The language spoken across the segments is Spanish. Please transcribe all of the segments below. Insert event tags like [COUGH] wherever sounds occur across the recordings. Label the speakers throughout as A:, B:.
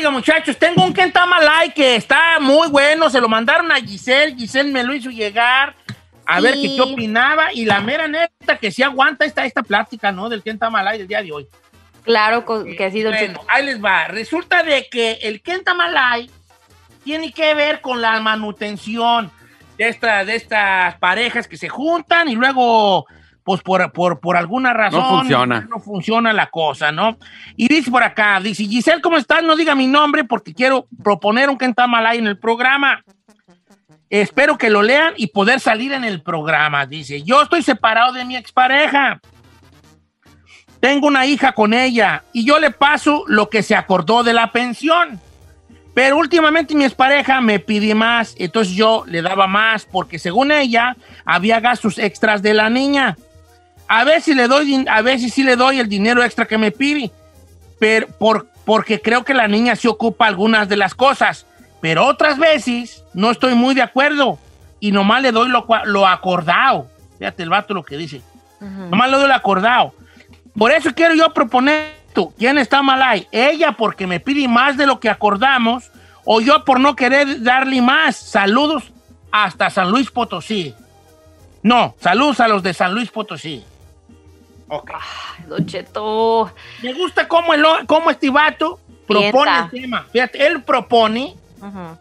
A: Oiga, muchachos, tengo un Kentamalay que está muy bueno. Se lo mandaron a Giselle. Giselle me lo hizo llegar a ver qué, qué opinaba. Y la mera neta que sí aguanta esta, esta plática, ¿no? Del Kentamalay del día de hoy.
B: Claro que ha sido
A: Bueno, ahí les va. Resulta de que el Kentamalay tiene que ver con la manutención de, esta, de estas parejas que se juntan y luego, pues por, por, por alguna razón,
C: funciona.
A: no funciona la cosa, ¿no? Y dice por acá, dice, Giselle, ¿cómo estás? No diga mi nombre porque quiero proponer un Kentamalay en el programa. Espero que lo lean y poder salir en el programa. Dice, yo estoy separado de mi expareja. Tengo una hija con ella y yo le paso lo que se acordó de la pensión. Pero últimamente mi expareja me pide más, entonces yo le daba más porque según ella había gastos extras de la niña. A veces le doy, a veces sí le doy el dinero extra que me pide, pero por, porque creo que la niña se ocupa algunas de las cosas. Pero otras veces no estoy muy de acuerdo y nomás le doy lo acordado. Fíjate el vato lo que dice. Nomás le doy lo acordado. Por eso quiero yo proponer esto. ¿Quién está mal ahí? ¿Ella porque me pide más de lo que acordamos o yo por no querer darle más? Saludos hasta San Luis Potosí. No, saludos a los de San Luis Potosí. Ok.
B: Don Cheto.
A: Me gusta cómo, el, cómo este vato propone el tema. Fíjate, él propone
B: Ujú.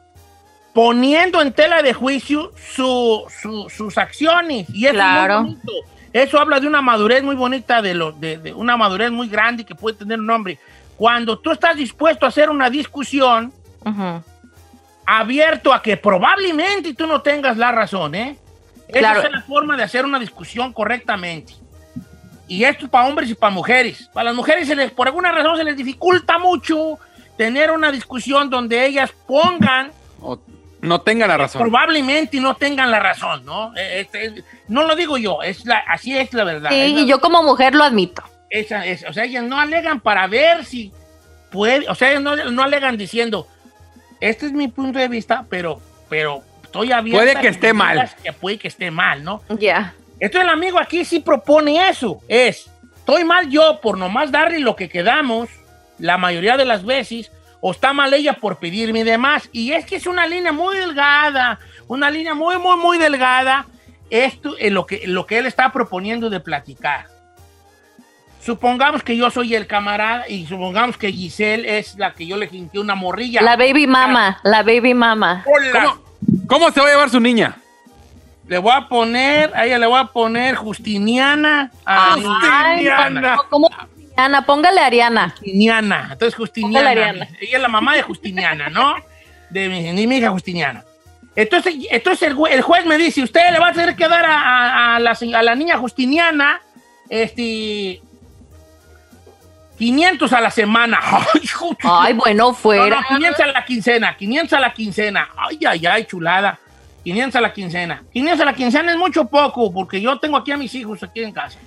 A: poniendo en tela de juicio su- su- sus acciones. Y eso
B: Claro.
A: es muy bonito. Eso habla de una madurez muy bonita, de, lo, de, de una madurez muy grande que puede tener un hombre. Cuando tú estás dispuesto a hacer una discusión
B: Ujú.
A: abierto a que probablemente tú no tengas la razón, ¿eh? Esa
B: Claro.
A: es la forma de hacer una discusión correctamente. Y esto es para hombres y para mujeres. Para las mujeres, se les, por alguna razón, se les dificulta mucho tener una discusión donde ellas pongan
C: O no tenga la razón.
A: probablemente no tengan la razón, ¿no? Eh, este, es- no lo digo yo, es la, así es la verdad.
B: Sí,
A: Es la-
B: y yo como mujer lo admito.
A: esa es- o sea, ellas no alegan para ver si puede, o sea, ellas no, no alegan diciendo, este es mi punto de vista, pero, pero estoy abierta.
C: Puede que
A: a
C: esté mal.
A: Que puede que esté mal, ¿no?
B: Ya.
A: Entonces el amigo aquí sí propone eso, es, estoy mal yo por nomás darle lo que quedamos la mayoría de las veces, o está mal ella por pedirme de más. Y es que es una línea muy delgada, una línea muy, muy, muy delgada, esto es lo que, lo que él está proponiendo de platicar. Supongamos que yo soy el camarada y supongamos que Giselle es la que yo le jinqué una morrilla.
B: La baby mama, la baby mama.
A: Hola.
C: ¿Cómo, cómo se va a llevar su niña?
A: Le voy a poner, a ella le voy a poner Justiniana. A
B: Ay,
A: Justiniana.
B: no, ¿Cómo Justiniana? Póngale Ariana.
A: Justiniana. Entonces, Justiniana.
B: Ariana.
A: Ella es la mamá de Justiniana, ¿no? De mi, de mi hija Justiniana. Entonces, entonces el, jue- el juez me dice, usted le va a tener que dar a, a- a la, a la niña Justiniana este, 500 a la semana. [LAUGHS] Ay,
B: bueno,
A: No,
B: fuera.
A: no, 500 a la quincena, 500 a la quincena. Ay, ay, ay, chulada. 500 a la quincena. 500 a la quincena es mucho poco, porque yo tengo aquí a mis hijos aquí en casa.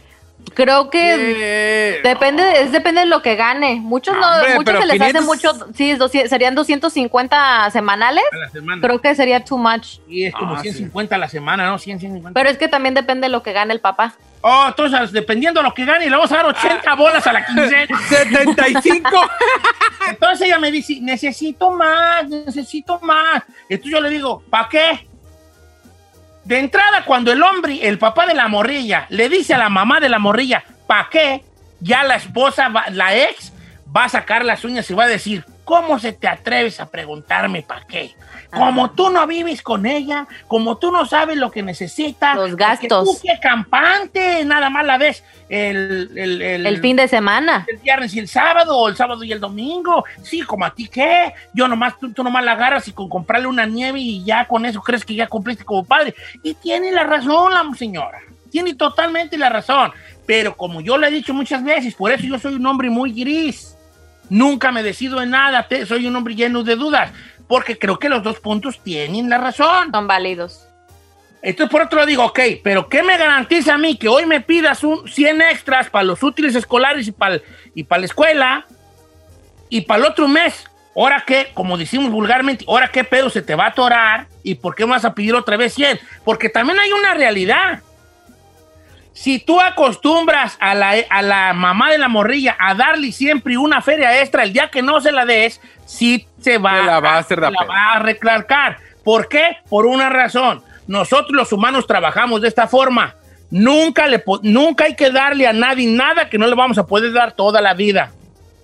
B: Creo que depende, es depende de lo que gane. Muchos no,
C: Hombre,
B: muchos se les
C: 500
B: hace mucho, sí, 200 serían 250 semanales.
A: A la semana.
B: Creo que sería too much.
A: y es como
C: Ah,
A: 150 a la semana, ¿no? 100, 150.
B: Pero es que también depende de lo que gane el papá.
A: Oh, entonces, dependiendo de lo que gane, le vamos a dar 80 bolas a la quincena. [LAUGHS]
C: 75.
A: Entonces ella me dice, necesito más, necesito más. Entonces yo le digo, ¿para qué? De entrada, cuando el hombre, el papá de la morrilla, le dice a la mamá de la morrilla, ¿para qué? Ya la esposa, la ex, va a sacar las uñas y va a decir, ¿cómo se te atreves a preguntarme para qué? Como tú no vives con ella, como tú no sabes lo que necesita.
B: Los gastos.
A: Tú qué campante, nada más la ves el, el, el-
B: El fin de semana.
A: el viernes y el sábado, o el sábado y el domingo. Sí, como a ti qué. Yo nomás, tú, tú nomás la agarras y con comprarle una nieve y ya con eso crees que ya cumpliste como padre. Y tiene la razón la señora. Tiene totalmente la razón. Pero como yo le he dicho muchas veces, por eso yo soy un hombre muy gris. Nunca me decido en nada. te- soy un hombre lleno de dudas. Porque creo que los dos puntos tienen la razón.
B: Son válidos.
A: Entonces, por otro lado, digo, ok, pero ¿qué me garantiza a mí que hoy me pidas un 100 extras para los útiles escolares y para, y para la escuela y para el otro mes? Ahora qué, como decimos vulgarmente, ahora qué pedo se te va a atorar y por qué me vas a pedir otra vez 100? Porque también hay una realidad. Si tú acostumbras a la, a la mamá de la morrilla a darle siempre una feria extra, el día que no se la des, sí se va,
C: Se la va a hacer
A: se
C: de
A: la
C: pedo.
A: va a reclarcar. ¿Por qué? Por una razón. Nosotros los humanos trabajamos de esta forma. Nunca, le, nunca hay que darle a nadie nada que no le vamos a poder dar toda la vida.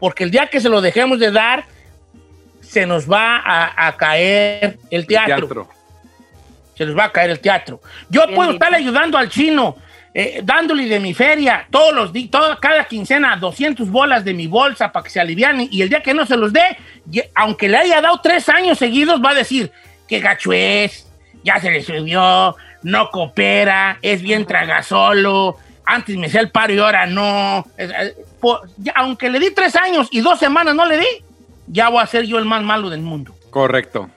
A: Porque el día que se lo dejemos de dar, se nos va a, a caer el teatro
C: Teatro.
A: se les va a caer el teatro. Yo
B: Bien
A: puedo estar ayudando al chino, eh, dándole de mi feria todos los días, toda, cada quincena 200 bolas de mi bolsa para que se aliviane y el día que no se los dé, aunque le haya dado tres años seguidos, va a decir que gacho es, ya se le subió, no coopera, es bien tragasolo, antes me hacía el paro y ahora no. Es- eh, aunque le di tres años y dos semanas no le di, ya voy a ser yo el más malo del mundo.
C: Correcto.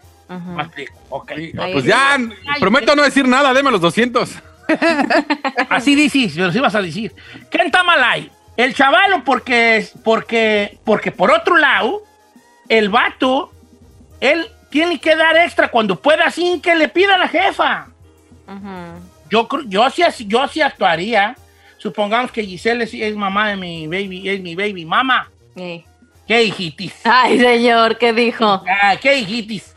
B: Ahí
C: Pues ya, prometo no decir nada, deme los 200. [LAUGHS]
A: Así dices, me los ibas a decir. ¿Qué está mal ahí? El chavalo, porque, porque, porque por otro lado, el vato, él tiene que dar extra cuando pueda sin que le pida a la jefa. Yo, yo, sí, yo sí actuaría. Supongamos que Giselle es, es mamá de mi baby, es mi baby mama.
B: Sí.
A: ¿Qué hijitis?
B: Ay, señor, ¿qué dijo?
A: Ah, ¿Qué hijitis?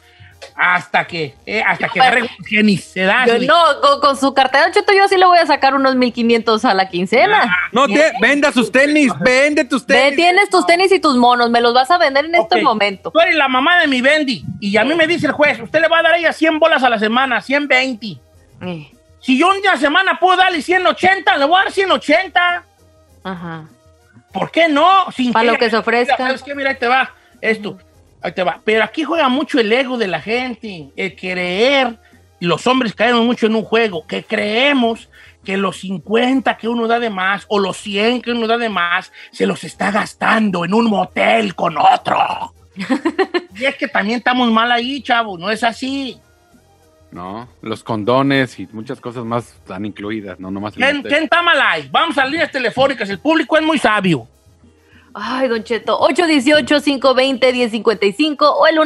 A: Hasta que, eh, hasta que agarre [LAUGHS] se da.
B: Yo, no, con, con su cartera, Cheto, yo sí le voy a sacar unos 1500 a la quincena.
C: No, te, venda sus tenis, vende tus
B: Ve,
C: tenis.
B: tienes tus tenis y tus monos, me los vas a vender en este
A: Ok,
B: momento.
A: Tú eres la mamá de mi Bendy. Y a mí me dice el juez, usted le va a dar a ella 100 bolas a la semana, 120.
B: Eh,
A: Si yo una semana puedo darle 180, le voy a dar 180.
B: Ajá.
A: ¿Por qué no? Sin
B: Pa' lo que se ofrezca.
A: Mira, ¿sabes qué? Mira, ahí te va. Esto. Ahí te va. Pero aquí juega mucho el ego de la gente. El creer. Y los hombres caemos mucho en un juego. Que creemos que los 50 que uno da de más o los 100 que uno da de más se los está gastando en un motel con otro. [LAUGHS] y es que también estamos mal ahí, chavo. No es así.
C: No, los condones y muchas cosas más están incluidas, no nomás
A: ¿Quién, está mal ahí? Vamos a las líneas telefónicas. El público es muy sabio.
B: Ay, Don Cheto, 818-520-1055 o el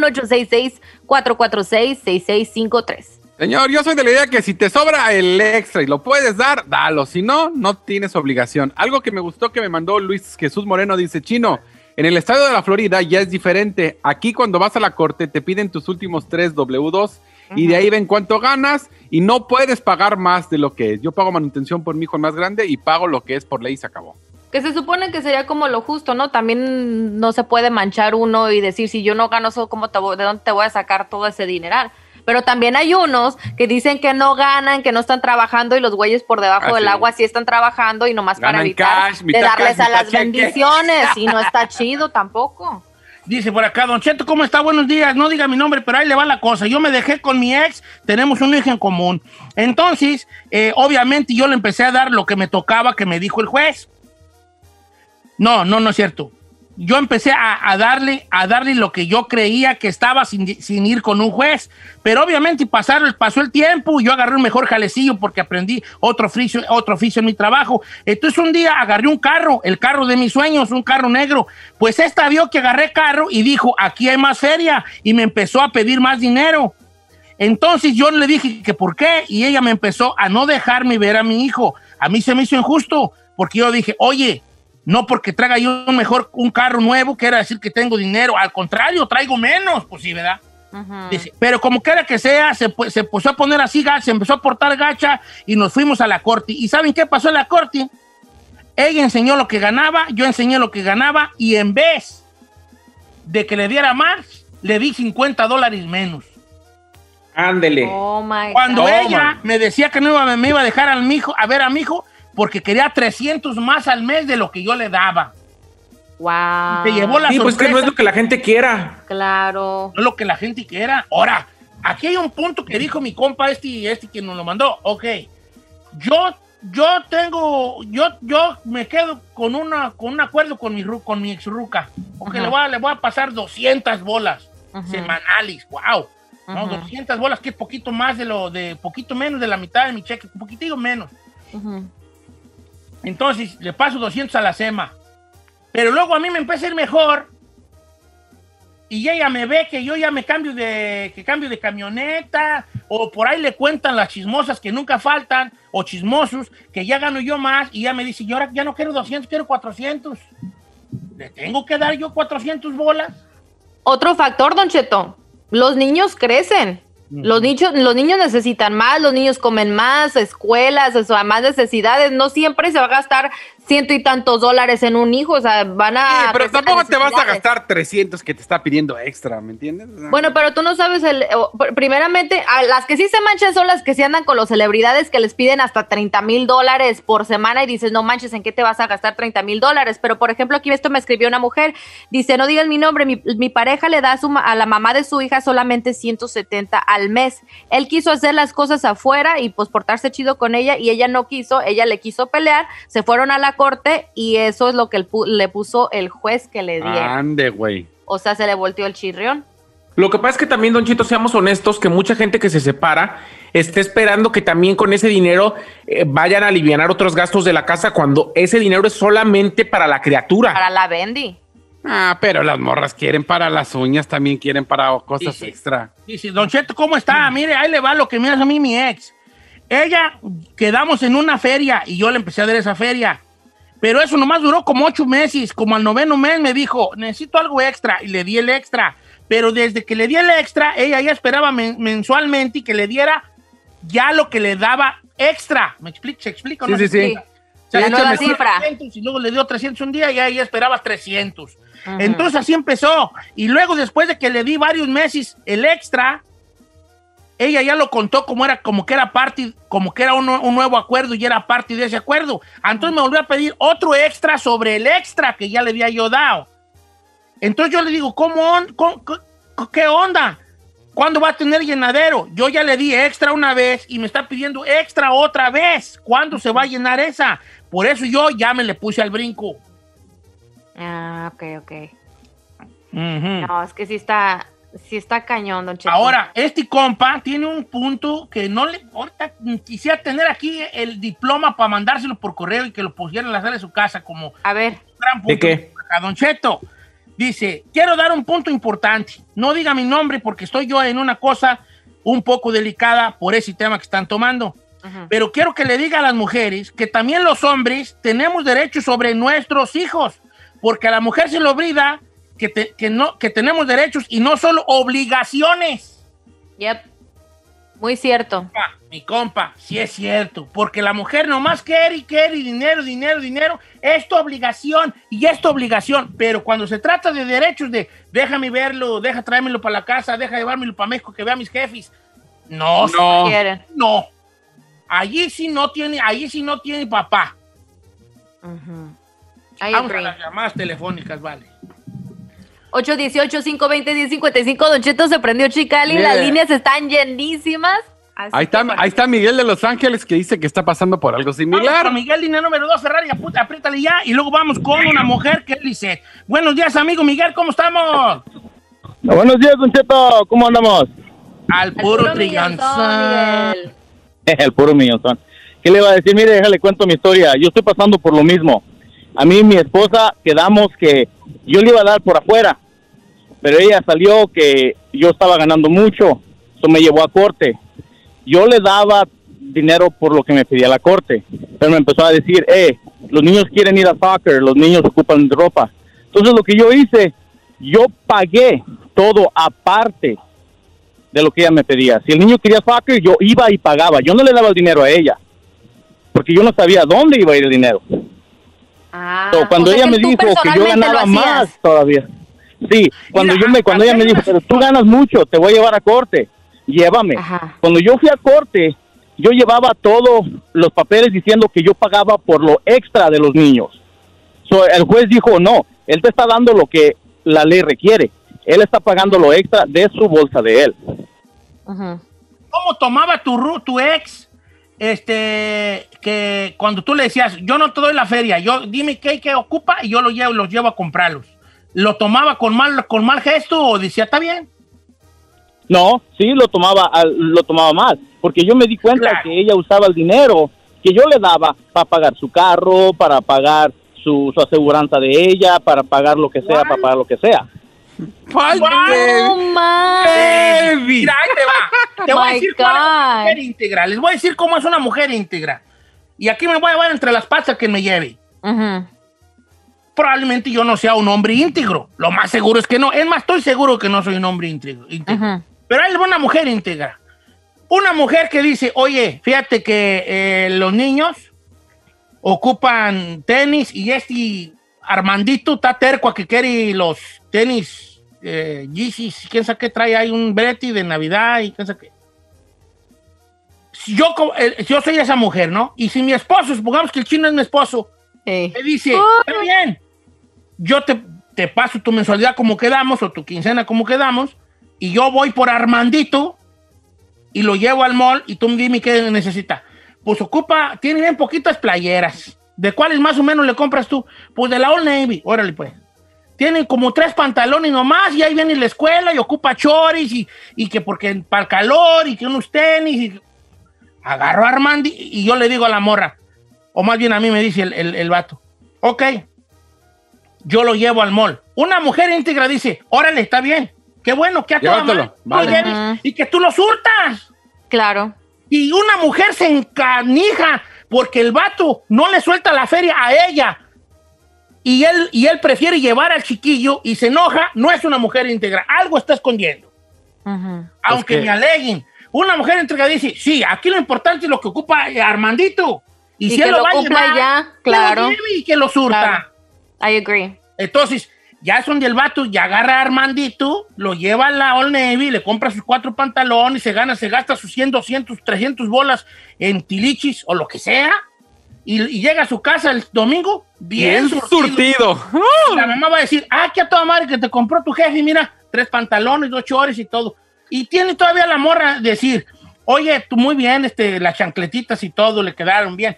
B: 1866-446-6653.
C: Señor, yo soy de la idea que si te sobra el extra y lo puedes dar, dalo. Si no, no tienes obligación. Algo que me gustó que me mandó Luis Jesús Moreno dice, Chino, en el estado de la Florida ya es diferente. Aquí cuando vas a la corte te piden tus últimos tres W2 y de ahí ven cuánto ganas y no puedes pagar más de lo que es. Yo pago manutención por mi hijo más grande y pago lo que es por ley y se acabó.
B: Que se supone que sería como lo justo, ¿no? También no se puede manchar uno y decir, si yo no gano eso, ¿cómo te voy- ¿de dónde te voy a sacar todo ese dineral? Pero también hay unos que dicen que no ganan, que no están trabajando y los güeyes por debajo
C: Ah,
B: del
C: sí.
B: agua sí están trabajando y nomás para evitar
C: cash,
B: de darles
C: cash,
B: a las
C: cheque.
B: bendiciones y no está [LAUGHS] chido tampoco.
A: Dice por acá, Don Cheto, ¿cómo está? Buenos días. No diga mi nombre, pero ahí le va la cosa. Yo me dejé con mi ex, tenemos un hijo en común. Entonces, eh, obviamente yo le empecé a dar lo que me tocaba que me dijo el juez. No, no, no es cierto. Yo empecé a, darle, a darle lo que yo creía que estaba sin, sin ir con un juez. Pero obviamente pasar, pasó el tiempo y yo agarré un mejor jalecillo porque aprendí otro oficio, otro oficio en mi trabajo. Entonces un día agarré un carro, el carro de mis sueños, un carro negro. Pues esta vio que agarré carro y dijo, aquí hay más feria. Y me empezó a pedir más dinero. Entonces yo le dije que por qué y ella me empezó a no dejarme ver a mi hijo. A mí se me hizo injusto porque yo dije, oye, no porque traiga yo un mejor un carro nuevo, quiere decir que tengo dinero. Al contrario, traigo menos, pues sí, ¿verdad? Dice, pero como quiera que sea, se, se empezó a poner así, se empezó a portar gacha y nos fuimos a la corte. ¿Y saben qué pasó en la corte? Ella enseñó lo que ganaba, yo enseñé lo que ganaba y en vez de que le diera más, le di 50 dólares menos.
D: Ándele.
B: Oh my
A: Cuando
B: God.
A: ella me decía que no iba, me iba a dejar al mijo, a ver a mi hijo porque quería 300 más al mes de lo que yo le daba.
B: Wow.
A: Se llevó la
D: Sí, pues que no es
A: sorpresa.
D: lo que la gente quiera.
B: Claro.
A: no es lo que la gente quiera. Ahora, aquí hay un punto que dijo mi compa este y este que nos lo mandó. Ok, yo, yo tengo, yo, yo me quedo con una, con un acuerdo con mi, ru- con mi ex ruca.
B: Ajá.
A: le voy, a, le voy a pasar 200 bolas
B: Ujú.
A: semanales. Wow. ¿no?
B: Ujú.
A: 200 bolas que es poquito más de lo, de poquito menos de la mitad de mi cheque, un poquitito menos. Entonces, le paso 200 a la SEMA. Pero luego a mí me empieza a ir mejor. y ella me ve que yo ya me cambio de, que cambio de camioneta, o por ahí le cuentan las chismosas que nunca faltan, o chismosos, que ya gano yo más, y ya me dice, yo ahora ya no quiero 200, quiero 400. ¿Le tengo que dar yo 400 bolas?
B: Otro factor, Don Cheto, los niños crecen. Los niños, los niños necesitan más, los niños comen más, escuelas, eso, más necesidades. No siempre se va a gastar ciento y tantos dólares en un hijo, o sea, van a...
C: Sí, pero tampoco te vas a gastar 300 que te está pidiendo extra, ¿me entiendes? O sea,
B: Bueno, pero tú no sabes el. Primeramente, a las que sí se manchan son las que sí andan con los celebridades que les piden hasta 30 mil dólares por semana y dices, no manches, ¿en qué te vas a gastar 30 mil dólares? Pero, por ejemplo, aquí esto me escribió una mujer. Dice, no digas mi nombre, mi, mi pareja le da a, su a la mamá de su hija solamente 170 al mes. Él quiso hacer las cosas afuera y pues portarse chido con ella y ella no quiso, ella le quiso pelear, se fueron a la corte y eso es lo que el pu- le puso el juez que le dieron.
C: Ande, güey.
B: O sea, se le volteó el chirrión.
D: Lo que pasa es que también, Don Chito, seamos honestos, que mucha gente que se separa está esperando que también con ese dinero eh, vayan a aliviar otros gastos de la casa cuando ese dinero es solamente para la criatura.
B: Para la Bendy.
C: Ah, pero las morras quieren para las uñas, también quieren para cosas
A: Sí, sí.
C: extra.
A: Dice, Don Cheto, ¿cómo está? Mire, ahí le va lo que me hace a mí mi ex. Ella, quedamos en una feria y yo le empecé a dar esa feria. Pero eso nomás duró como ocho meses. Como al noveno mes me dijo, necesito algo extra. Y le di el extra. Pero desde que le di el extra, ella ya esperaba men- mensualmente y que le diera ya lo que le daba extra. ¿Me explico? ¿Se explica?
C: Sí,
A: no
C: sí,
A: se
C: sí.
A: O
B: La
A: sea, échame
B: cifra.
A: 300 y luego le dio 300 un día y ella esperaba 300.
B: Ujú.
A: Entonces así empezó. Y luego después de que le di varios meses el extra, ella ya lo contó como era, como que era parte, como que era un, un nuevo acuerdo y era parte de ese acuerdo. Entonces me volvió a pedir otro extra sobre el extra que ya le había yo dado. Entonces yo le digo, ¿cómo, on- cómo- qué- onda? ¿Cuándo va a tener llenadero? Yo ya le di extra una vez y me está pidiendo extra otra vez. ¿Cuándo se va a llenar esa? Por eso yo ya me le puse al brinco.
B: Ah, ok, ok. No, es que sí está, sí está cañón, don Cheto.
A: Ahora, este compa tiene un punto que no le. Ahorita quisiera tener aquí el diploma para mandárselo por correo y que lo pusiera en la sala de su casa como
B: A ver,
A: un gran punto.
D: ¿De qué?
A: A Don Cheto dice: Quiero dar un punto importante. No diga mi nombre porque estoy yo en una cosa un poco delicada por ese tema que están tomando. Pero quiero que le diga a las mujeres que también los hombres tenemos derechos sobre nuestros hijos, porque a la mujer se le obliga que, te- que no, que tenemos derechos y no solo obligaciones.
B: yep. Muy cierto.
A: Compa, mi compa, sí es cierto, porque la mujer nomás quiere y quiere dinero, dinero, dinero, es tu obligación y es tu obligación, pero cuando se trata de derechos de déjame verlo, deja traérmelo para la casa, deja llevármelo para México que vea a mis jefes, no,
C: No.
B: Quieren.
A: no, allí sí no tiene, allí sí no tiene papá. Vamos a
B: agree.
A: las llamadas telefónicas, vale.
B: 818-520-1055. Don Cheto se prendió Chicali.
C: Yeah.
B: Las líneas están llenísimas. Así
C: Ahí está, ahí está Miguel de Los Ángeles que dice que está pasando por algo
A: Vamos
C: similar.
A: con Miguel, línea número 2, Ferrari, apriétale ya, y luego vamos con una mujer que Lisette. Buenos días, amigo Miguel, ¿cómo estamos?
E: Buenos días, Don Cheto. ¿Cómo andamos?
A: Al puro
B: puro Miguel. [LAUGHS]
E: El puro millonzón. ¿Qué le iba a decir? Mire, déjale cuento mi historia. Yo estoy pasando por lo mismo. A mí y mi esposa quedamos que yo le iba a dar por afuera, pero ella salió que yo estaba ganando mucho, eso me llevó a corte. Yo le daba dinero por lo que me pedía la corte, pero me empezó a decir, eh, los niños quieren ir a soccer, los niños ocupan ropa. Entonces lo que yo hice, yo pagué todo aparte de lo que ella me pedía. Si el niño quería soccer, yo iba y pagaba. Yo no le daba el dinero a ella, porque yo no sabía dónde iba a ir el dinero.
B: Ah,
E: So, cuando
B: o sea
E: ella me dijo que yo ganaba más todavía. Sí, cuando
A: Mira,
E: yo me cuando ella me dijo, pero tú ganas mucho, te voy a llevar a corte. Llévame.
B: Ajá.
E: Cuando yo fui a corte, yo llevaba todos los papeles diciendo que yo pagaba por lo extra de los niños. So, el juez dijo, no, él te está dando lo que la ley requiere. Él está pagando lo extra de su bolsa de él.
A: ¿Cómo tomaba tu ex, este, que cuando tú le decías, yo no te doy la feria, yo dime qué, qué ocupa y yo lo llevo, los llevo a comprarlos? ¿Lo tomaba con mal, con mal gesto o decía, está bien?
E: No, sí, lo tomaba, lo tomaba mal, porque yo me di cuenta
A: Claro.
E: que ella usaba el dinero que yo le daba para pagar su carro, para pagar su, su aseguranza de ella, para pagar lo que sea, para pagar lo que sea.
B: Man.
C: Baby.
A: Mira, ahí te va. Te voy a [LAUGHS] decir cómo es una mujer íntegra. Les voy a decir cómo es una mujer íntegra. Y aquí me voy a llevar entre las patas que me lleve.
B: Ujú.
A: Probablemente yo no sea un hombre íntegro. Lo más seguro es que no. Es más, estoy seguro que no soy un hombre íntegro. íntegro.
B: Ujú.
A: Pero hay una mujer íntegra. Una mujer que dice, oye, fíjate que eh, los niños ocupan tenis y este Armandito está terco a que quiere los tenis eh, Yeezys, quién sabe qué trae, hay un Betty de Navidad y quién sabe qué. Si yo, eh, yo soy esa mujer, ¿no? Y si mi esposo, supongamos que el chino es mi esposo, me dice, está bien, yo te, te paso tu mensualidad como quedamos o tu quincena como quedamos y yo voy por Armandito y lo llevo al mall y tú dime qué necesita. Pues ocupa, tiene bien poquitas playeras. ¿De cuáles más o menos le compras tú? Pues de la Old Navy, órale pues. Tienen como tres pantalones nomás y ahí viene la escuela y ocupa choris y, y que porque para el calor y que unos tenis. Y... Agarro a Armandi y yo le digo a la morra, o más bien a mí me dice el, el, el vato, ok, yo lo llevo al mall. Una mujer íntegra dice, órale, está bien, qué bueno, que a toda madre
C: vale.
A: lleves y que tú lo surtas.
B: Claro.
A: Y una mujer se encanija porque el vato no le suelta la feria a ella. Y él, y él prefiere llevar al chiquillo y se enoja, no es una mujer íntegra. Algo está escondiendo.
B: Ujú.
A: Aunque
C: que-
A: me aleguen. Una mujer íntegra dice, sí, aquí lo importante es lo que ocupa eh, Armandito. Y,
B: Y
A: si
B: que
A: él lo
B: lo
A: va a llevar,
B: ya,
A: que lo
B: claro.
A: y que lo surta.
B: Claro. I agree.
A: Entonces, ya son del vato, ya agarra a Armandito, lo lleva a la Old Navy, le compra sus cuatro pantalones, se gana, se gasta sus 100, 200, 300 bolas en tilichis o lo que sea, y, y llega a su casa el domingo bien,
C: Bien
A: surtido.
C: surtido.
A: La mamá va a decir, ah, que a toda madre que te compró tu jefe, mira, tres pantalones, dos chores y todo. Y tiene todavía la morra decir, oye, tú muy bien, este, las chancletitas y todo le quedaron bien.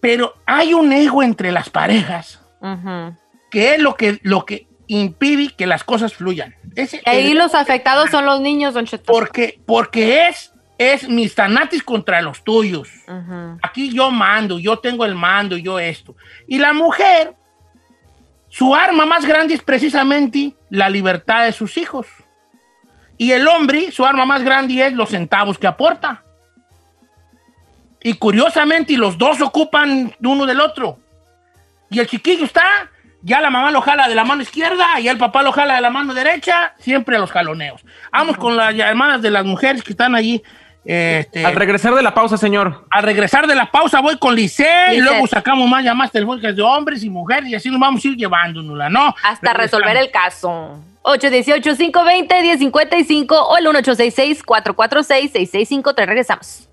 A: Pero hay un ego entre las parejas
B: Ujú.
A: que es lo que, lo que impide que las cosas fluyan. Ese-
B: Y ahí
A: el-
B: los afectados son los niños, Don Cheto.
A: porque, porque es, es mis tanatis contra los tuyos. Aquí yo mando, yo tengo el mando, yo esto. Y la mujer, su arma más grande es precisamente la libertad de sus hijos. Y el hombre, su arma más grande es los centavos que aporta. Y curiosamente, los dos ocupan uno del otro. Y el chiquillo está, ya la mamá lo jala de la mano izquierda y el papá lo jala de la mano derecha, siempre a los jaloneos. Vamos con las hermanas de las mujeres que están allí. Este,
D: Al regresar de la pausa, señor.
A: al regresar de la pausa voy con Lice y luego sacamos más llamadas telefónicas de hombres y mujeres y así nos vamos a ir llevándonosla, ¿no?
B: Hasta
A: Regresamos.
B: resolver el caso. 818-520-1055 o el 1866-446-6653. Regresamos.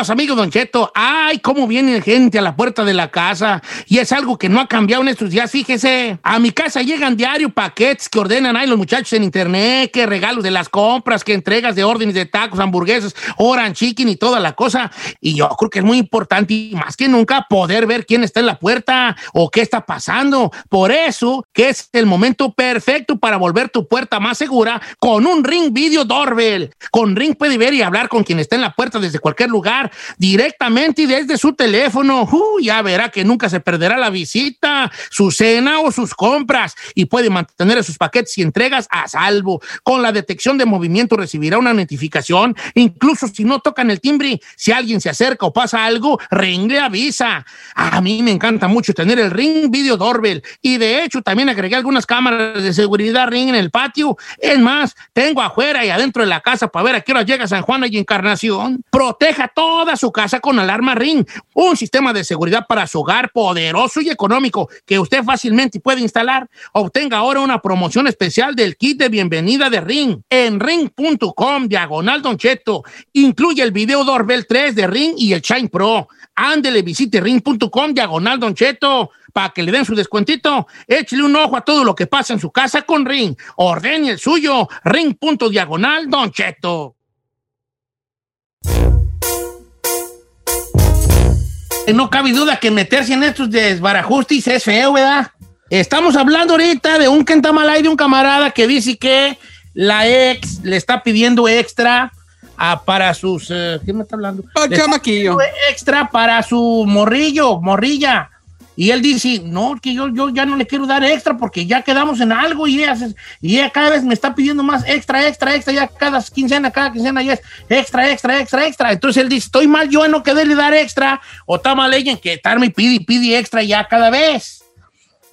A: Familia, les hablo a su amigo Don Cheto. Ay, cómo viene gente a la puerta de la casa. Y es algo que no ha cambiado en estos días, fíjese. A mi casa llegan diario paquetes que ordenan ahí los muchachos en internet, que regalos de las compras, que entregas de órdenes de tacos, hamburguesas, oran chicken y toda la cosa. Y yo creo que es muy importante y más que nunca poder ver quién está en la puerta o qué está pasando. Por eso que es el momento perfecto para volver tu puerta más segura con un Ring Video Doorbell. Con Ring puede ver y hablar con quien está en la puerta desde cualquier lugar, directamente y desde su teléfono. Ya verá que nunca se perderá la visita, su cena o sus compras y puede mantener sus paquetes y entregas a salvo. Con la detección de movimiento recibirá una notificación, incluso si no tocan el timbre, si alguien se acerca o pasa algo, Ring le avisa. A mí me encanta mucho tener el Ring Video Doorbell y de hecho también agregué algunas cámaras de seguridad Ring en el patio. Es más, tengo afuera y adentro de la casa para ver a qué hora llega San Juan y Encarnación. Proteja toda su casa con alarma Ring, un sistema de seguridad para su hogar poderoso y económico que usted fácilmente puede instalar. Obtenga ahora una promoción especial del kit de bienvenida de Ring en ring.com diagonal Don Cheto. Incluye el video Doorbell 3 de Ring y el Shine Pro. Ándele, visite ring.com diagonal Don Cheto para que le den su descuentito. Échale un ojo a todo lo que pasa en su casa con Ring. Ordene el suyo. Ring.diagonal Don Cheto. No cabe duda que meterse en estos desbarajustes es feo, ¿verdad? Estamos hablando ahorita de un Kentamalay de un camarada que dice que la ex le está pidiendo extra ah, para sus. eh, ¿Qué me está hablando? Pidiendo extra para su morrillo, morrilla. Y él dice, no, que yo, yo ya no le quiero dar extra porque ya quedamos en algo y ella, y ella cada vez me está pidiendo más extra, extra, extra, ya cada quincena, cada quincena ya es extra, extra, extra, extra. Entonces él dice, estoy mal yo en no quererle dar extra o está mal ella en que estarme y pide y pide extra ya cada vez.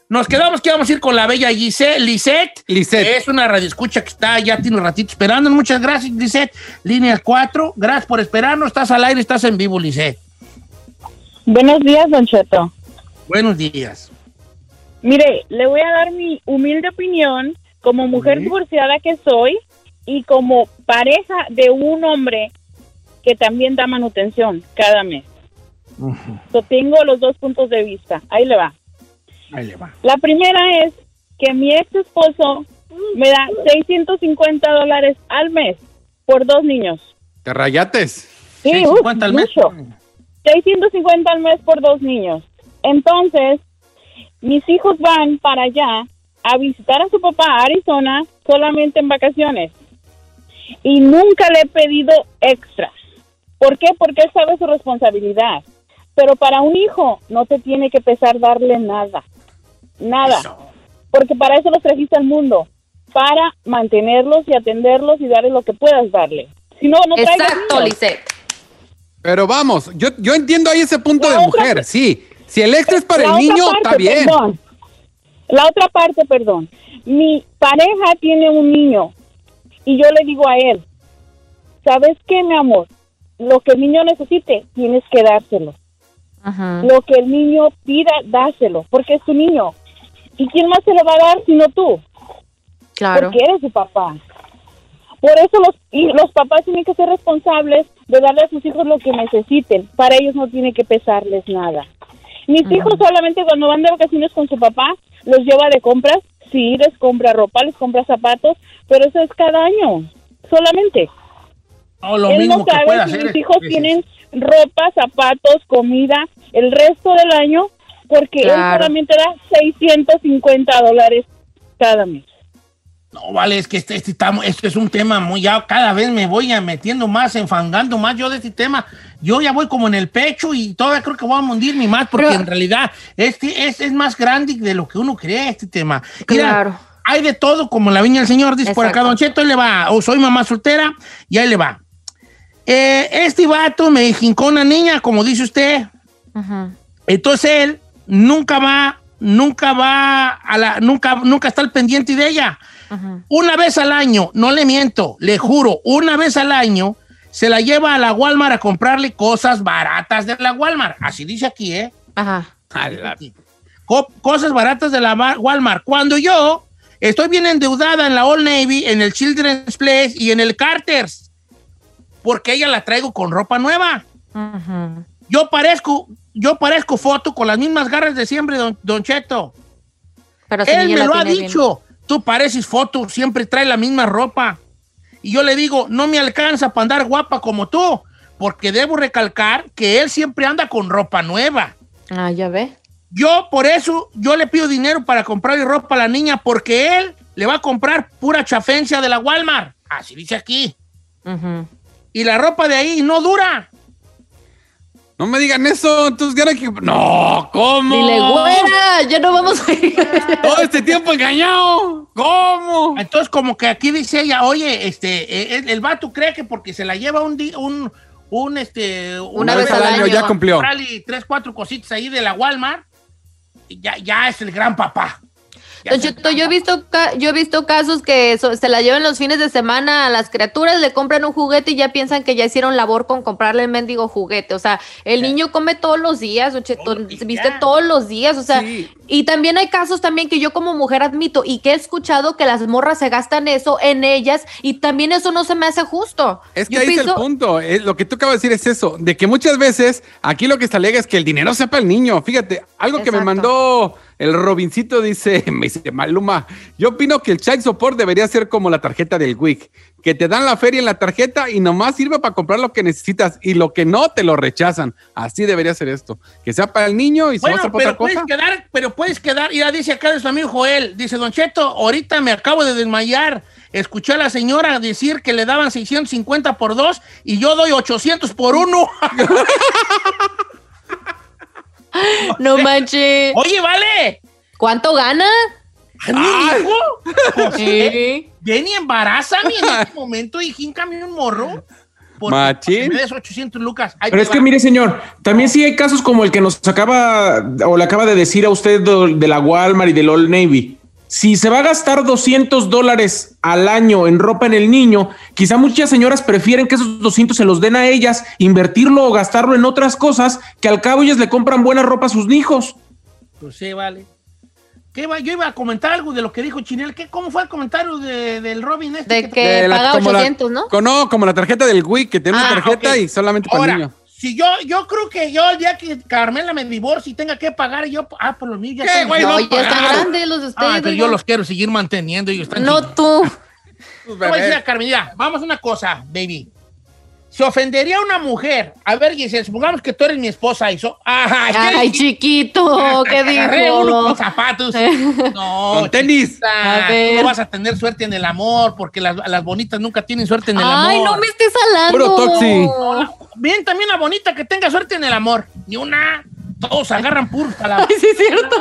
A: Nos quedamos que vamos a ir con la bella Giselle, Lisette.
C: Lisette.
A: Es una radioescucha que está, ya tiene un ratito esperando. Muchas gracias, Lisette. Línea 4. Gracias por esperarnos. Estás al aire, estás en vivo, Lisette.
F: Buenos días, Don Cheto.
A: Buenos días.
F: Mire, le voy a dar mi humilde opinión como mujer divorciada que soy y como pareja de un hombre que también da manutención cada mes. So, tengo los dos puntos de vista. Ahí le va.
A: Ahí le va.
F: La primera es que mi ex esposo me da 650 dólares al mes por dos niños.
C: Te rayates.
F: Sí, uf,
A: 650 al mes.
F: mucho. 650 al mes por dos niños. Entonces, mis hijos van para allá a visitar a su papá a Arizona solamente en vacaciones. Y nunca le he pedido extra. ¿Por qué? Porque él sabe su responsabilidad. Pero para un hijo no te tiene que pesar darle nada. Nada.
A: Eso.
F: Porque para eso los trajiste al mundo. Para mantenerlos y atenderlos y darles lo que puedas darle. Si no, no traigas
B: Exacto. Lisette.
C: Pero vamos, yo, yo entiendo ahí ese punto
F: La
C: de
F: otra-
C: mujer, sí. Si el extra es para
F: La
C: el
F: otra
C: niño,
F: parte,
C: está bien.
F: perdón. La otra parte, perdón. Mi pareja tiene un niño y yo le digo a él, ¿sabes qué, mi amor? Lo que el niño necesite, tienes que dárselo.
B: Ajá.
F: Lo que el niño pida, dáselo, porque es tu niño. ¿Y quién más se lo va a dar sino tú?
B: Claro.
F: Porque eres su papá. Por eso los, y los papás tienen que ser responsables de darle a sus hijos lo que necesiten. Para ellos no tiene que pesarles nada. Mis hijos solamente cuando van de vacaciones con su papá los lleva de compras. Sí, les compra ropa, les compra zapatos, pero eso es cada año. Solamente.
A: No, lo
F: Él
A: mismo
F: no
A: que puede
F: sabe si
A: hacer.
F: mis hijos tienen ropa, zapatos, comida el resto del año porque él solamente da 650 dólares cada mes.
A: No, vale, es que este, este, este es un tema muy, ya cada vez me voy metiendo más, enfangando más yo de este tema. Yo ya voy como en el pecho y todavía creo que voy a hundirme más porque
B: Pero-
A: en realidad este es, es más grande de lo que uno cree este tema. Mira,
B: Claro.
A: hay de todo, como la viña del señor, dice por acá,
B: Exacto.
A: Don Cheto, ahí le va, o soy mamá soltera, y ahí le va. Eh, este vato me jincó una niña, como dice usted,
B: Ajá.
A: entonces él nunca va, nunca va a la, nunca, nunca está al pendiente de ella.
B: Ajá.
A: Una vez al año, no le miento, le juro, una vez al año se la lleva a la Walmart a comprarle cosas baratas de la Walmart. Así dice aquí, ¿eh?
B: Ajá.
A: Co- cosas baratas de la ma- Walmart. Cuando yo estoy bien endeudada en la Old Navy, en el Children's Place y en el Carter's, porque ella la traigo con ropa nueva.
B: Ajá.
A: Yo parezco, yo parezco foto con las mismas garras de siempre, don, don Cheto.
B: Pero si
A: Él me lo ha
B: bien.
A: Tú pareces foto, siempre trae la misma ropa. Y yo le digo, no me alcanza para andar guapa como tú, porque debo recalcar que él siempre anda con ropa nueva.
B: Ah, ya ve.
A: Yo por eso, yo le pido dinero para comprarle ropa a la niña, porque él le va a comprar pura chafencia de la Walmart. Así dice aquí.
B: Ajá.
A: Y la ropa de ahí no dura.
C: No me digan eso, entonces hay que... No, ¿cómo?
B: Dile, güera, ya no vamos a ir. [LAUGHS]
C: Todo este tiempo engañado. ¿Cómo?
A: Entonces, como que aquí dice ella, oye, este, eh, el, el vato cree que porque se la lleva un día, un, un, este,
B: Una vez al año.
C: ya cumplió.
A: comprarle tres, cuatro cositas ahí de la Walmart, y ya, ya es el gran papá. Ya
B: Don
A: es el
B: Cheto, yo he visto, yo he visto casos que so- se la llevan los fines de semana a las criaturas, le compran un juguete y ya piensan que ya hicieron labor con comprarle el mendigo juguete. O sea, el niño come todos los días, viste
A: ya.
B: todos los días. O sea,
C: Sí.
B: y también hay casos también que yo como mujer admito y que he escuchado que las morras se gastan eso en ellas y también eso no se me hace justo.
C: Es que
B: Yo
C: ahí es el punto. Eh, lo que tú acabas de decir es eso, de que muchas veces aquí lo que se alega es que el dinero sea para el niño. Fíjate, algo que me mandó El Robincito dice, [LAUGHS] me dice Maluma, yo opino que el child support debería ser como la tarjeta del WIC, que te dan la feria en la tarjeta y nomás sirve para comprar lo que necesitas y lo que no te lo rechazan. Así debería ser esto, que sea para el niño y se va a
A: Bueno,
C: hacer para
A: pero
C: otra
A: puedes
C: cosa.
A: quedar, pero puedes quedar, ya dice acá de su amigo Joel, dice Don Cheto, ahorita me acabo de desmayar, escuché a la señora decir que le daban 650 por dos y yo doy 800 por uno. [LAUGHS] [LAUGHS] [LAUGHS]
B: No manches.
A: Oye, vale.
B: ¿Cuánto gana?
A: Ay, mi hijo, José,
B: Sí.
A: ven y embarázame en este [LAUGHS] momento y jíncame un morro. Porque
C: Machín.
A: me des 800 lucas. Ahí
D: Pero es que mire, señor, también sí hay casos como el que nos acaba o le acaba de decir a usted do- de la Walmart y del Old Navy. Si se va a gastar 200 dólares al año en ropa en el niño, quizá muchas señoras prefieren que esos 200 se los den a ellas, invertirlo o gastarlo en otras cosas, que al cabo ellas le compran buena ropa a sus hijos.
A: Pues sí, vale. ¿Qué va? Yo iba a comentar algo de lo que dijo Chinel. ¿Qué, ¿Cómo fue el comentario de- del Robin este?
B: De
A: que-
B: que
C: De la-
B: paga
C: como la-
B: 800, ¿no?
C: con- no, como la tarjeta del WIC, que tiene una
A: Ah,
C: tarjeta
A: ok.
C: y solamente para el
A: Ahora,
C: niño.
A: Si yo, yo creo que yo el día que Carmela me divorcie y tenga que pagar, yo, ah, por lo mío ya
C: ¿Qué, güey?
B: No,
C: no
B: ya están
C: pagaron.
B: grandes los de ustedes.
A: Ah, pero yo los quiero seguir manteniendo. Ellos están
B: No tú.
A: Voy a decir a vamos a una cosa, baby. Se ofendería una mujer. A ver, Giselle, supongamos que tú eres mi esposa y so... Ajá, ¿qué
B: Ay, chiquito, ¿qué
A: uno con
B: dijo?
A: zapatos. No,
C: Con tenis.
A: chiquita,
B: A ver.
A: tú no vas a tener suerte en el amor porque las, las bonitas nunca tienen suerte en el
B: Ay,
A: amor.
B: no me estés hablando.
C: Puro toxi.
A: Bien, también la bonita que tenga suerte en el amor. Ni una. Todos agarran puros palabras.
B: Ay, sí es cierto.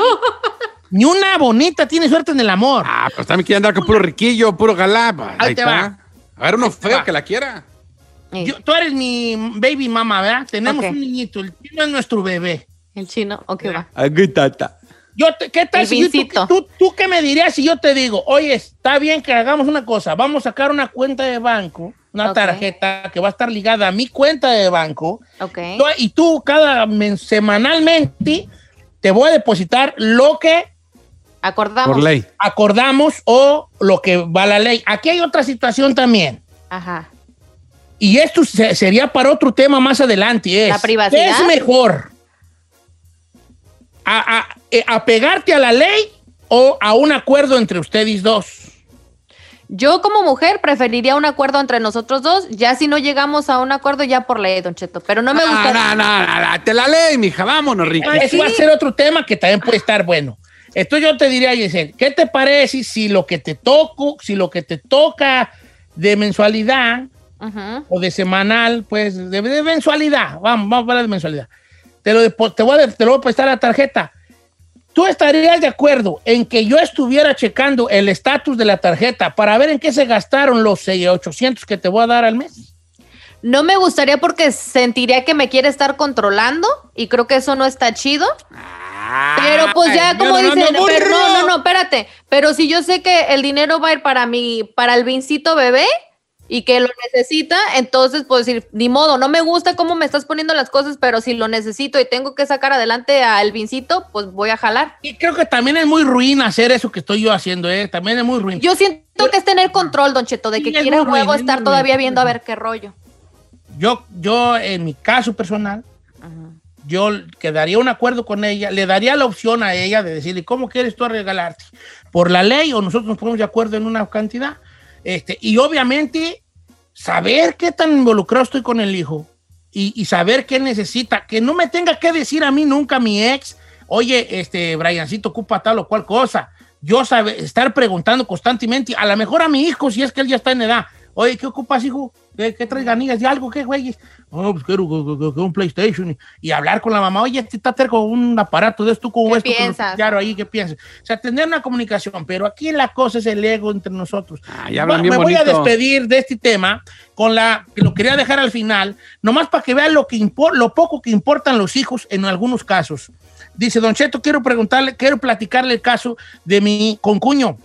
A: Ni una bonita tiene suerte en el amor.
C: Ah, pero también quiere andar con puro riquillo, puro galá. pues,
A: Ahí
C: Ahí,
A: te
C: está.
A: va.
C: A ver, uno feo
A: va.
C: que la quiera.
A: Yo- tú eres mi baby mama, ¿verdad? Tenemos un niñito. El chino es nuestro bebé.
B: El chino, ok, va.
C: Ay, tata.
A: Yo te- ¿Qué tal
B: El
A: si yo- tú, tú, tú qué me dirías si yo te digo, oye, está bien que hagamos una cosa, vamos a sacar una cuenta de banco, una tarjeta que va a estar ligada a mi cuenta de banco,
B: Ok.
A: Tú- y tú cada men- semanalmente te voy a depositar lo que
B: Acordamos.
C: Por ley.
A: acordamos o lo que va la ley. Aquí hay otra situación también.
B: Ajá.
A: Y esto se- sería para otro tema más adelante. Es,
B: ¿La privacidad?
A: ¿Qué es mejor? A, a- eh, ¿Apegarte a la ley o a un acuerdo entre ustedes dos?
B: Yo como mujer preferiría un acuerdo entre nosotros dos. Ya si no llegamos a un acuerdo, ya por ley, Don Cheto. Pero no me
C: No,
B: gusta.
C: no, no, no, no, te la ley, mija, vámonos, Ricky.
A: Eso va a ser otro tema que también puede estar bueno. Esto yo te diría, Giselle, ¿qué te parece si lo que te toco, si lo que te toca de mensualidad O de semanal, pues de, de mensualidad, vamos, vamos a hablar de mensualidad. Te lo, te, voy a, te lo voy a prestar la tarjeta. ¿Tú estarías de acuerdo en que yo estuviera checando el estatus de la tarjeta para ver en qué se gastaron los eh, 800 que te voy a dar al mes?
B: No me gustaría porque sentiría que me quiere estar controlando y creo que eso no está chido. Pero pues ya como
C: no
B: dicen, pero no, no, no, espérate. Pero si yo sé que el dinero va a ir para mi, para el vincito bebé y que lo necesita, entonces pues decir, ni modo, no me gusta cómo me estás poniendo las cosas, pero si lo necesito y tengo que sacar adelante al vincito, pues voy a jalar.
A: Y creo que también es muy ruin hacer eso que estoy yo haciendo, ¿eh? También es muy ruin.
B: Yo siento que es tener control, Don Cheto, de que
A: Sí,
B: quiere luego
A: es
B: estar todavía
A: ruin.
B: viendo a ver qué rollo.
A: Yo, yo, en mi caso personal, yo quedaría un acuerdo con ella, le daría la opción a ella de decirle, ¿cómo quieres tú regalarte? ¿Por la ley o nosotros nos ponemos de acuerdo en una cantidad? Este, y obviamente, saber qué tan involucrado estoy con el hijo y, saber qué necesita, que no me tenga que decir a mí nunca mi ex, oye, este, Briancito ocupa tal o cual cosa. Yo sabe, estar preguntando constantemente, a lo mejor a mi hijo, si es que él ya está en edad, oye, ¿qué ocupas, hijo? ¿Qué, qué traes ganillas de algo? ¿Qué juegues? Oh, pues quiero que- que- que un PlayStation. Y, y hablar con la mamá, oye, este está terco un aparato de esto, ¿cómo
B: ¿Qué
A: ves?
B: piensas?
A: pillaron ahí, ¿qué piensas? O sea, tener una comunicación, pero aquí la cosa es el ego entre nosotros.
C: Ah, ya
A: me voy a despedir de este tema con la que lo quería dejar al final, nomás para que vean lo, que impor- lo poco que importan los hijos en algunos casos. Dice, Don Cheto, quiero preguntarle, quiero platicarle el caso de mi concuño.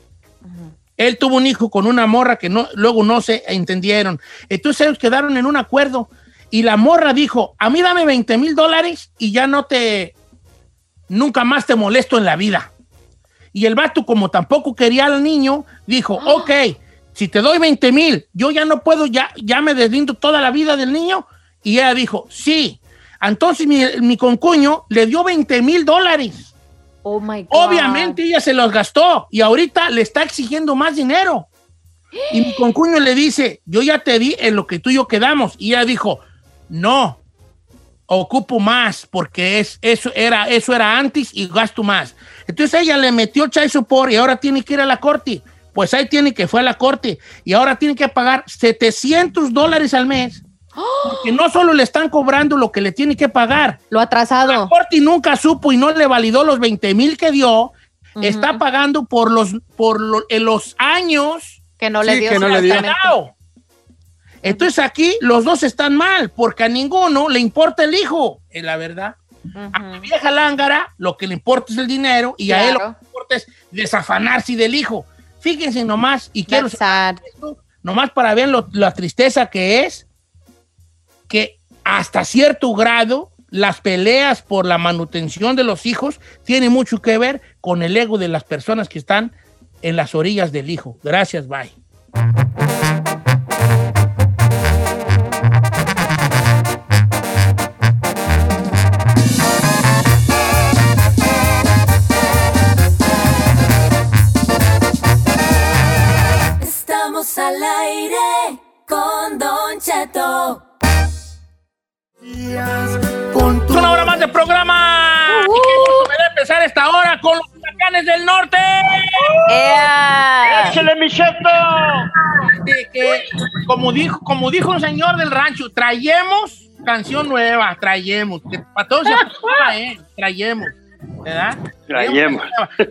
A: Él tuvo un hijo con una morra que no, luego no se entendieron. Entonces ellos quedaron en un acuerdo y la morra dijo, a mí dame 20 mil dólares y ya no te, nunca más te molesto en la vida. Y el vato, como tampoco quería al niño, dijo, ok, si te doy 20 mil, yo ya no puedo, ya, ya me deslindo toda la vida del niño. Y ella dijo, sí. Entonces mi, mi concuño le dio 20 mil dólares
B: Oh.
A: Obviamente ella se los gastó y ahorita le está exigiendo más dinero. Y mi concuño le dice, yo ya te di en lo que tú y yo quedamos. Y ella dijo, no, ocupo más porque es, eso, era, eso era antes y gasto más. Entonces ella le metió chai support y ahora tiene que ir a la corte. Pues ahí tiene que fue a la corte y ahora tiene que pagar 700 dólares al mes. Porque no solo le están cobrando lo que le tiene que pagar,
B: Lo
A: la
B: atrasado.
A: corte nunca supo y no le validó los 20 mil que dio. Está pagando por los, por lo- en los años
B: Que no le
C: Sí,
B: dio.
C: que no le dio.
A: Entonces aquí los dos están mal, porque a ninguno le importa el hijo, es la verdad. A mi vieja lángara lo que le importa es el dinero y a él lo que le importa es desafanarse del hijo. Fíjense nomás, y quiero
B: That's sad.
A: esto, nomás para ver lo- la tristeza que es, que hasta cierto grado las peleas por la manutención de los hijos tienen mucho que ver con el ego de las personas que están en las orillas del hijo. Gracias, bye.
G: Con
A: los huracanes del norte.
H: ¡Échale, mi
A: que, como dijo, como dijo un señor del rancho, traemos canción nueva, traemos. Que para todos se apuntaba, ¿eh? Traemos. ¿Verdad?
H: Traemos.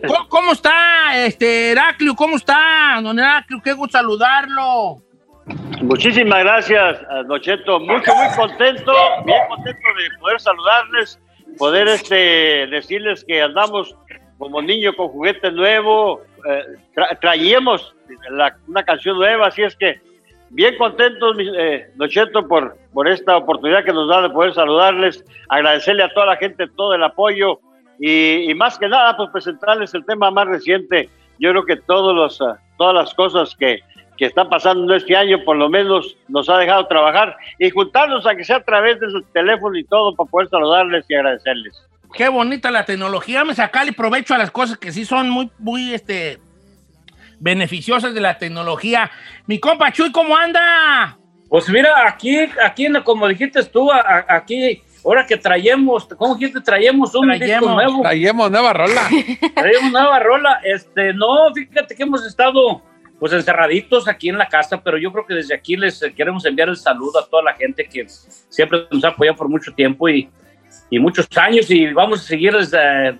A: ¿Cómo, cómo está, este, Heraclio? ¿Cómo está, don Heraclio? Qué gusto saludarlo.
H: Muchísimas gracias, Don Cheto. Mucho, muy contento, bien contento de poder saludarles, poder este, decirles que andamos como niño con juguete nuevo, eh, tra- traíamos la- una canción nueva, así es que bien contentos, eh, Don Cheto, por, por esta oportunidad que nos da de poder saludarles, agradecerle a toda la gente todo el apoyo y, y más que nada, pues presentarles el tema más reciente. Yo creo que todos los, ah, todas las cosas que, que están pasando este año, por lo menos nos ha dejado trabajar y juntarnos, aunque sea a través de su teléfono y todo, para poder saludarles y agradecerles.
A: Qué bonita la tecnología. Me sacarle provecho a las cosas que sí son muy, muy, este, beneficiosas de la tecnología. Mi compa Chuy, ¿cómo anda?
I: Pues mira, aquí, aquí como dijiste tú, a- a- aquí, ahora que traemos, ¿cómo dijiste? Traemos un disco
A: Traemos.
I: nuevo,
C: Traemos nueva rola. [LAUGHS]
I: traemos nueva rola. Este, no, fíjate que hemos estado pues encerraditos aquí en la casa, pero yo creo que desde aquí les queremos enviar el saludo a toda la gente que siempre nos ha apoyado por mucho tiempo y, y muchos años y vamos a seguirles eh,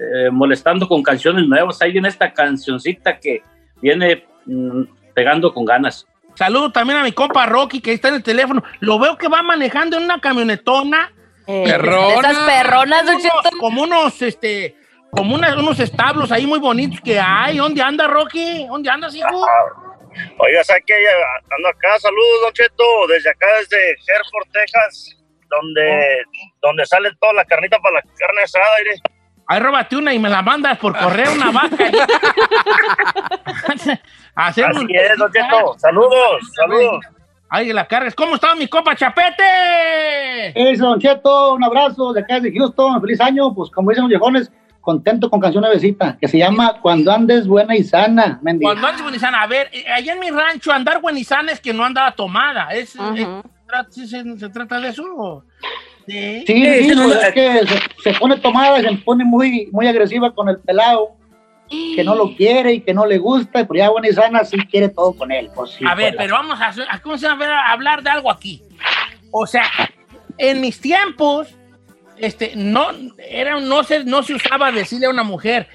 I: eh, molestando con canciones nuevas. Ahí viene esta cancioncita que viene mm, pegando con ganas.
A: Saludo también a mi compa Rocky, que está en el teléfono. Lo veo que va manejando en una camionetona.
B: Eh,
C: Perrona.
B: Esas perronas,
A: Como unos, como unos, este, como unos establos ahí muy bonitos que hay. ¿Dónde anda, Rocky? ¿Dónde andas, hijo?
H: Oiga, ¿sabes qué? Ando acá, saludos, Don Cheto, desde acá, desde Hereford, Texas, donde, donde sale toda la carnita para la carne asada, aire.
A: Ahí róbate una y me la mandas por correo, una vaca. [LAUGHS]
H: Así
A: un-
H: es, Don Cheto. Saludos, saludos.
A: Ahí la cargas. ¿Cómo está mi compa Chapete?
J: Eso, Don Cheto, un abrazo de acá de Houston, feliz año, pues como dicen los viejones, contento con canción nuevecita, que se llama Cuando andes buena y sana, mendiga.
A: Cuando andas buenizana, a ver, eh, allá en mi rancho andar buenizana es que no andaba tomada. ¿Es, es- se, se trata de eso? o? Sí.
J: Sí,
I: Sí,
J: pues es que se, se pone tomada y se pone muy, muy agresiva con el pelado, que no lo quiere y que no le gusta, pero ya buena y sana sí quiere todo con él. Pues, sí,
A: a ver,
J: pues,
A: pero vamos a, a- a hablar de algo aquí. O sea, en mis tiempos, este, no, era, no, se, no se usaba decirle a una mujer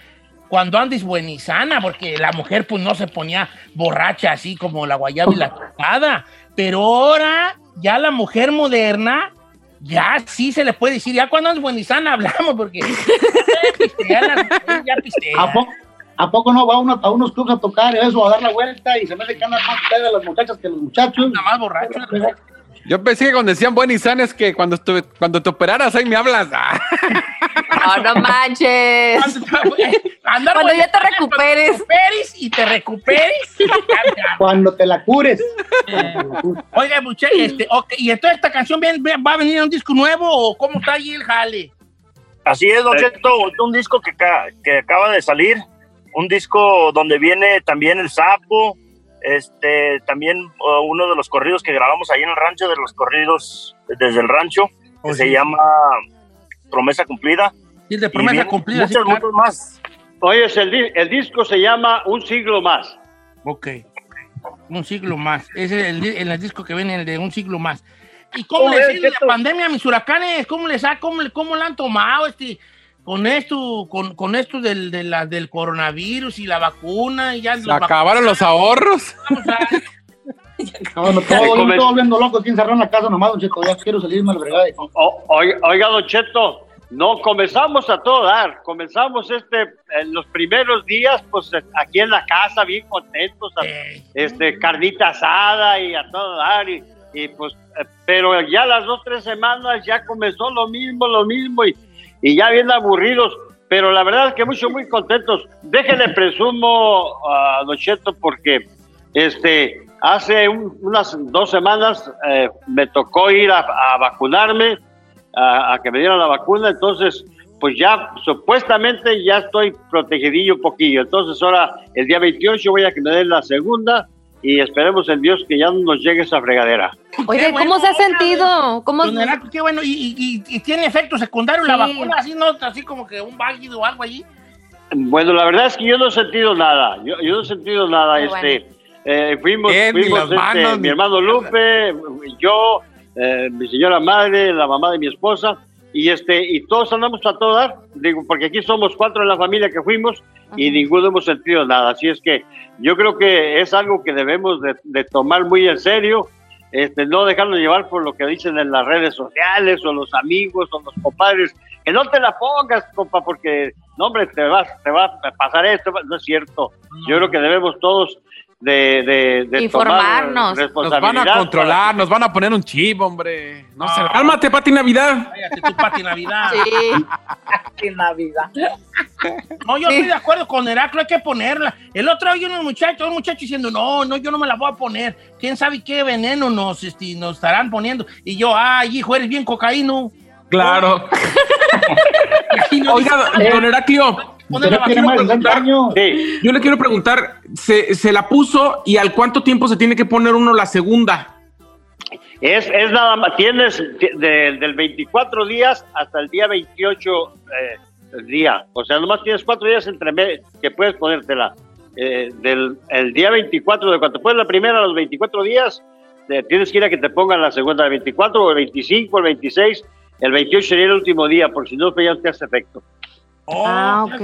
A: cuando andes buenizana, porque la mujer pues no se ponía borracha así como la guayaba y la tocada. Pero ahora, ya la mujer moderna, ya sí se le puede decir, ya cuando andes buenizana [LAUGHS] hablamos, porque ya mujeres, ya pistean.
J: ¿A poco, ¿A poco no va uno a unos clubs a tocar eso, a dar la vuelta y se me hace que andan más pedas las muchachas que los muchachos?
A: Nada más borracho.
C: Yo pensé que cuando decían buen y san es que cuando, estuve, cuando te operaras ahí me hablas. Ah, [LAUGHS]
B: No, no manches.
A: Andar
B: Cuando ya te recuperes.
A: cuando te recuperes y te recuperes. [LAUGHS]
J: Cuando te la cures.
A: Oiga, muchachos, este, ok, ¿y entonces esta canción va a venir a un disco nuevo o cómo está ahí el jale?
K: Así es, Don Cheto, un disco que acaba de salir, un disco donde viene también el sapo, este, también uh, uno de los corridos que grabamos ahí en el rancho, de los corridos desde el rancho, que
A: Oh,
K: se
A: sí.
K: llama Promesa Cumplida.
A: Sí, de
K: Y
A: promesa cumplida. sí,
K: Muchos,
A: claro.
K: muchos más.
H: Oye, el, di- el disco se llama Un siglo más.
A: Ok. Un siglo más. Ese es el, el disco que viene, el de un siglo más. ¿Y cómo
I: ¿Cómo
A: les sigue la pandemia a mis huracanes? ¿Cómo les ha, cómo, le- cómo la han tomado este, con esto, con, con esto del, de la- del coronavirus y la vacuna? Y ya
C: Se [LAUGHS] acabaron los ahorros.
J: Bueno, todo,
H: Sí,
J: yo
H: come-
J: estoy volviendo loco aquí encerrado en la casa nomás, don Cheto, ya quiero salirme a la fregada.
H: O- oiga, Don Cheto, no comenzamos a todo dar. Comenzamos este en los primeros días, pues eh, aquí en la casa, bien contentos, a- este carnita asada y a todo dar. Y, y, pues, eh, pero ya las dos, tres semanas ya comenzó lo mismo, lo mismo y, y ya bien aburridos. Pero la verdad es que muchos muy contentos. Déjenle presumo a Don Cheto porque este, hace un- unas dos semanas eh, me tocó ir a, vacunarme, a, a que me dieran la vacuna, entonces pues ya supuestamente ya estoy protegidillo un poquillo. Entonces ahora el día 28 voy a que me den la segunda y esperemos en Dios que ya no nos llegue esa fregadera.
B: Oye, ¿cómo se ha sentido? ¿Cómo?
A: Herato, qué bueno. ¿Y, y- y- y tiene efecto secundario la
B: Sí.
A: vacuna? Así, ¿no? Así como que un válido o algo allí.
H: Bueno, la verdad es que yo no he sentido nada, yo, yo no he sentido nada. Este, eh, fuimos,
C: Bien,
H: fuimos, este,
C: manos,
H: mi hermano Lupe, yo, eh, mi señora madre, la mamá de mi esposa, y este, y todos andamos a todo dar, digo, porque aquí somos cuatro en la familia que fuimos y ninguno hemos sentido nada. Así es que yo creo que es algo que debemos de, de tomar muy en serio. Este, no dejarnos llevar por lo que dicen en las redes sociales o los amigos o los compadres, que no te la pongas, compa, porque, no, hombre, te, vas, te va a pasar esto, no es cierto. Yo creo que debemos todos de, de, de
B: Informarnos.
H: tomar
C: Nos van a controlar, nos van a poner un chip, hombre. No se
A: Ah.
D: Cálmate, Pati Navidad.
A: Cállate tú, Pati Navidad.
B: Sí. [LAUGHS]
I: En Navidad.
A: No, yo
B: Sí.
A: estoy de acuerdo con Heraclo, hay que ponerla. El otro día un muchacho, un muchacho diciendo, no, no, yo no me la voy a poner. ¿Quién sabe qué veneno nos, este, nos estarán poniendo? Y yo, ay, hijo, eres bien cocaíno.
D: Claro. [LAUGHS] Oiga,
A: dice,
D: don Heraclio,
A: ponle la
J: Usted tiene
A: vacuna.
J: más de 60 años.
H: Sí,
D: yo le quiero preguntar, ¿se, se la puso y al cuánto tiempo se tiene que poner uno la segunda?
H: es, es nada más, tienes de- del 24 días hasta el día 28 eh, el día. O sea, nomás tienes cuatro días entre que puedes ponértela. Eh, del el día 24, de cuando pones la primera a los 24 días, te- tienes que ir a que te pongan la segunda, el 24 o el 25 el 26. El 28 sería el último día, porque si no, pues ya no te hace efecto.
A: Oh,
B: Ah, ok.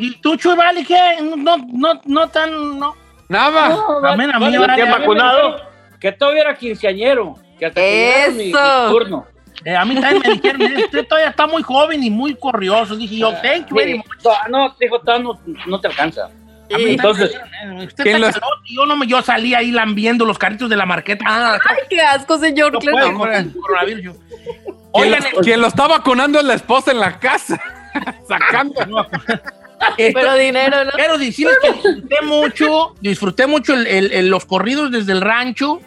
A: ¿Y tú, Chuy, vale, qué? No, no, no tan, no.
C: Nada.
A: Amén, a mí,
I: Vale,
A: vale,
H: ¿te han
A: a mí-
H: vacunado?
I: Que todavía era quinceañero. Que hasta que llegara mi, mi
B: Eso.
I: turno.
A: eh, a mí también me dijeron, "Mire, usted todavía está muy joven y muy corrioso. Dije yo, thank you very much.
I: no, dijo, todavía no, no te alcanza.
A: A mí
I: Entonces-
A: dijeron, usted
C: ¿Quién
A: está
C: los-
A: yo no me, yo salí ahí lambiendo los carritos de la marqueta. Ah,
B: Ay, qué asco, señor.
A: no
B: claro.
A: puedo con el coronavirus Oigan,
C: lo- quien lo está vacunando es la esposa en la casa. [LAUGHS] Sacando.
A: esto-
B: Pero dinero, ¿no?
A: Quiero decirles que disfruté mucho, disfruté mucho el- el- el- los corridos desde el rancho,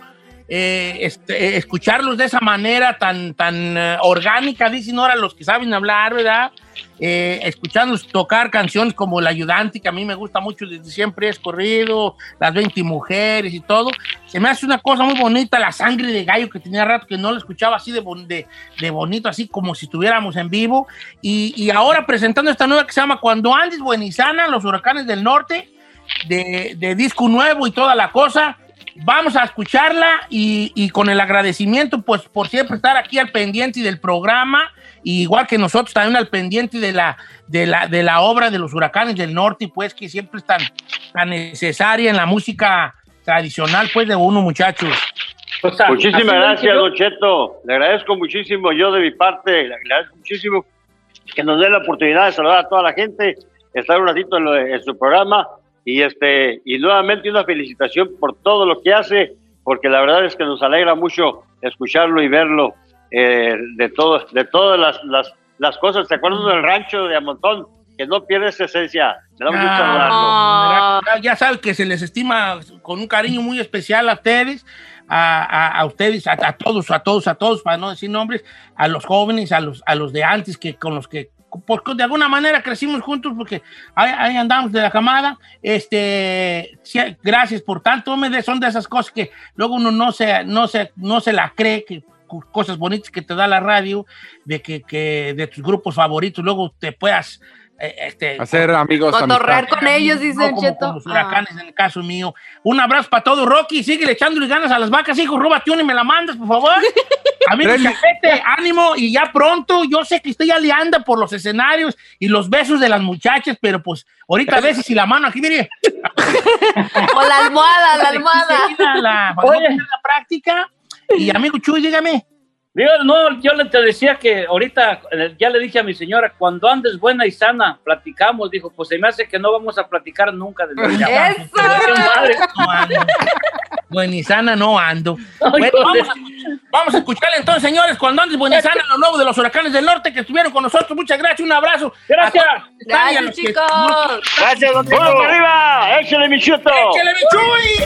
A: eh, este, eh, escucharlos de esa manera tan, tan eh, orgánica, dicen ahora los que saben hablar, ¿verdad? Eh, escuchándolos tocar canciones como El Ayudante, que a mí me gusta mucho desde siempre, es corrido, Las 20 Mujeres y todo. Se me hace una cosa muy bonita, la sangre de gallo que tenía rato que no lo escuchaba así de, bon- de, de bonito, así como si estuviéramos en vivo. Y, y ahora presentando esta nueva que se llama Cuando Andes Buenizana, Los Huracanes del Norte, de, de disco nuevo y toda la cosa. Vamos a escucharla y, y con el agradecimiento, pues por siempre estar aquí al pendiente del programa, igual que nosotros también al pendiente de la, de la, de la obra de los huracanes del norte, pues que siempre es tan, tan necesaria en la música tradicional, pues de uno, muchachos.
I: O sea, así
H: Muchísimas gracias. Don Cheto. Le agradezco muchísimo yo de mi parte, le agradezco muchísimo que nos dé la oportunidad de saludar a toda la gente, estar un ratito en, lo de- en su programa y este y nuevamente una felicitación por todo lo que hace, porque la verdad es que nos alegra mucho escucharlo y verlo eh, de todo, de todas las, las, las cosas. ¿Se acuerdan del rancho de Amontón? Que no pierde esa esencia. Me da mucho.
B: Ah.
A: Ya- saben que se les estima con un cariño muy especial a ustedes, a, a- a ustedes, a, a todos, a todos, a todos, para no decir nombres, a los jóvenes, a los, a los de antes que con los que porque de alguna manera crecimos juntos porque ahí, ahí andamos de la camada. Este, sí, gracias por tanto. Me de- son de esas cosas que luego uno no se, no se, no se la cree, que cosas bonitas que te da la radio, de que, que de tus grupos favoritos, luego te puedas eh, este,
C: Hacer amigos.
B: Cotorrear con ellos, dice
A: no
B: el
A: como
B: Cheto.
A: con los huracanes en el caso mío. Un abrazo para todo, Rocky. Sigue echándole ganas a las vacas, hijo. Róbate una y me la mandas, por favor. [LAUGHS] A mí, Chapete, ánimo. Y ya pronto, yo sé que usted ya le anda por los escenarios y los besos de las muchachas, pero pues ahorita a veces y la mano aquí, mire. [LAUGHS]
B: O la almohada, la almohada.
A: La, la, la práctica. Y amigo Chuy, dígame.
I: Digo, no, yo le te decía que ahorita eh, ya le dije a mi señora, cuando andes buena y sana, platicamos. Dijo, pues se me hace que no vamos a platicar nunca de la
B: ¡Eso!
I: madre. [LAUGHS]
A: No ando. No Bueno, vamos, a, vamos a escucharle entonces, señores, cuando andes Buenizana, lo nuevo de los huracanes del norte que estuvieron con nosotros. Muchas gracias, un abrazo.
I: Gracias.
A: Y
B: Gracias,
A: que-
B: chicos.
K: Gracias, don Cheto.
H: ¡Vamos para arriba! ¡Échale, mi chuto!
A: ¡Échale, mi Chuy!